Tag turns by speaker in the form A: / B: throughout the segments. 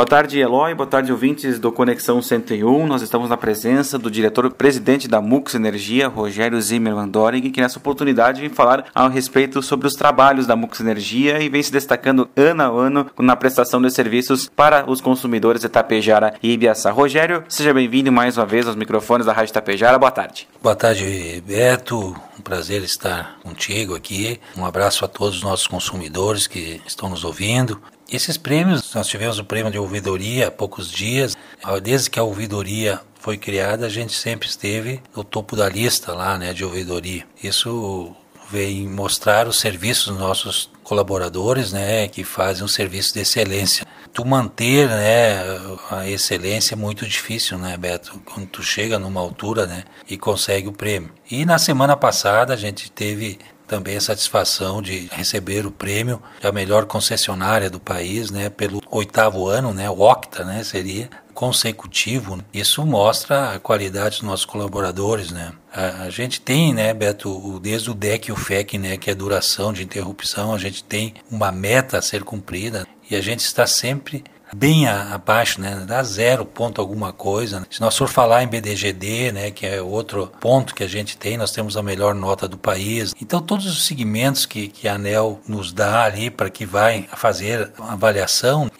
A: Boa tarde, Eloy. Boa tarde, ouvintes do Conexão 101. Nós estamos na presença do diretor-presidente da Mux Energia, Rogério Zimmermann Doring, que nessa oportunidade vem falar a respeito sobre os trabalhos da Mux Energia e vem se destacando ano a ano na prestação de serviços para os consumidores de Tapejara e Ibiaçá. Rogério, seja bem-vindo mais uma vez aos microfones da Rádio Tapejara. Boa tarde.
B: Boa tarde, Beto. Um prazer estar contigo aqui. Um abraço a todos os nossos consumidores que estão nos ouvindo. Esses prêmios, nós tivemos o prêmio de ouvidoria há poucos dias. Desde que a ouvidoria foi criada, a gente sempre esteve no topo da lista lá, né, de ouvidoria. Isso vem mostrar os serviços dos nossos colaboradores, né, que fazem um serviço de excelência. Tu manter, né, a excelência é muito difícil, né, Beto? Quando tu chega numa altura, né, e consegue o prêmio. E na semana passada a gente teve também a satisfação de receber o prêmio da melhor concessionária do país, né, pelo oitavo ano, né, o octa, né, seria consecutivo. Isso mostra a qualidade dos nossos colaboradores, né. A, a gente tem, né, Beto, desde o DEC e o FEC, né, que é duração de interrupção, a gente tem uma meta a ser cumprida e a gente está sempre bem abaixo, né? Dá zero ponto alguma coisa. Se nós for falar em BDGD, né, que é outro ponto que a gente tem, nós temos a melhor nota do país. Então todos os segmentos que, que a ANEL nos dá ali para que vai fazer a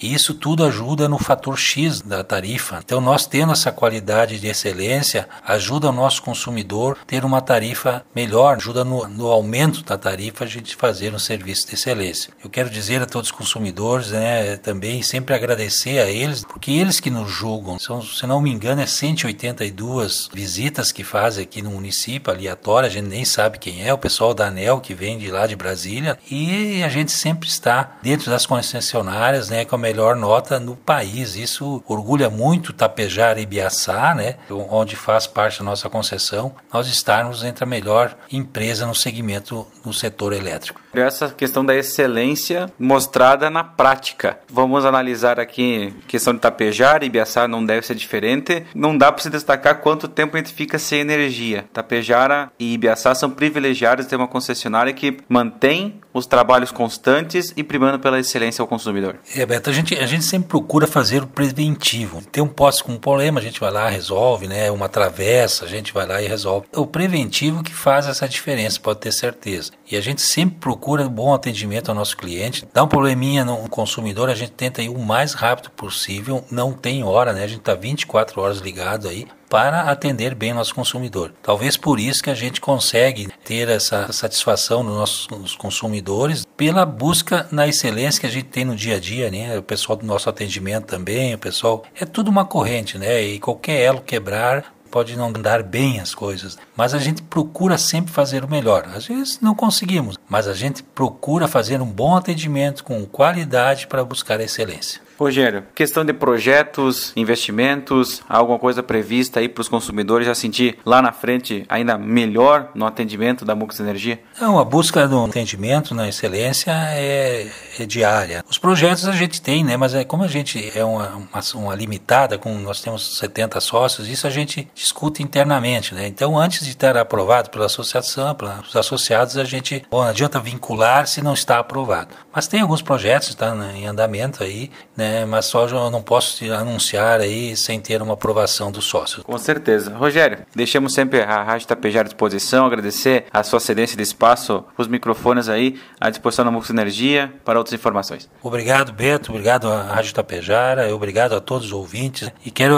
B: avaliação, isso tudo ajuda no fator X da tarifa. Então nós tendo essa qualidade de excelência, ajuda o nosso consumidor ter uma tarifa melhor, ajuda no, no aumento da tarifa a gente fazer um serviço de excelência. Eu quero dizer a todos os consumidores, né, também sempre agradecer a eles, porque eles que nos julgam. São, se não me engano, é 182 visitas que fazem aqui no município, aleatória, a gente nem sabe quem é, o pessoal da ANEL que vem de lá de Brasília, e a gente sempre está dentro das concessionárias, né, com a melhor nota no país. Isso orgulha muito Tapejar e Biaçá, né, onde faz parte da nossa concessão, nós estarmos entre a melhor empresa no segmento no setor elétrico.
A: Essa questão da excelência mostrada na prática. Vamos analisar aqui questão de Tapejar, Ibiaçá não deve ser diferente. Não dá para se destacar quanto tempo a gente fica sem energia. Tapejara e Ibiaçá são privilegiados de ter uma concessionária que mantém os trabalhos constantes e primando pela excelência ao consumidor.
B: É, Beto, a gente, a gente sempre procura fazer o preventivo. Tem um poste com um problema, a gente vai lá, resolve, né? Uma travessa, a gente vai lá e resolve. É o preventivo que faz essa diferença, pode ter certeza. E a gente sempre procura bom atendimento ao nosso cliente. Dá um probleminha no consumidor, a gente tenta ir o mais rápido possível. Não tem hora, né? A gente está 24 horas ligado aí para atender bem nosso consumidor. Talvez por isso que a gente consegue ter essa satisfação nos nossos consumidores pela busca na excelência que a gente tem no dia a dia, né? O pessoal do nosso atendimento também, o pessoal é tudo uma corrente, né? E qualquer elo quebrar pode não andar bem as coisas, mas a gente procura sempre fazer o melhor. Às vezes não conseguimos, mas a gente procura fazer um bom atendimento com qualidade para buscar a excelência.
A: Rogério, questão de projetos, investimentos, alguma coisa prevista aí para os consumidores já sentir lá na frente ainda melhor no atendimento da Mux Energia?
B: Não, a busca do atendimento na excelência é, é, diária. Os projetos a gente tem, né? Mas é, como a gente é uma, uma, uma, limitada, com nós temos 70 sócios, isso a gente discute internamente, né? Então, antes de estar aprovado pela associação, pelos associados, a gente bom, adianta vincular se não está aprovado. Mas tem alguns projetos que estão em andamento aí, né? né? Mas só eu não posso anunciar aí sem ter uma aprovação do sócio.
A: Com certeza. Rogério, deixamos sempre a Rádio Tapejar à disposição, agradecer a sua cedência de espaço, os microfones aí à disposição da Mux Energia para outras informações.
B: Obrigado, Beto, obrigado à Rádio Tapejara, obrigado a todos os ouvintes e quero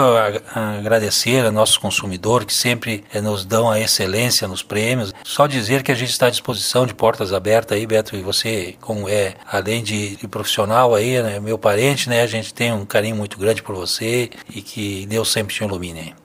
B: agradecer a nossos consumidores que sempre eh, nos dão a excelência nos prêmios. Só dizer que a gente está à disposição de abertas aí, Beto, e você, como é, além de, de profissional aí, né, meu parente, né, a gente tem um carinho muito grande por você e que Deus sempre te ilumine.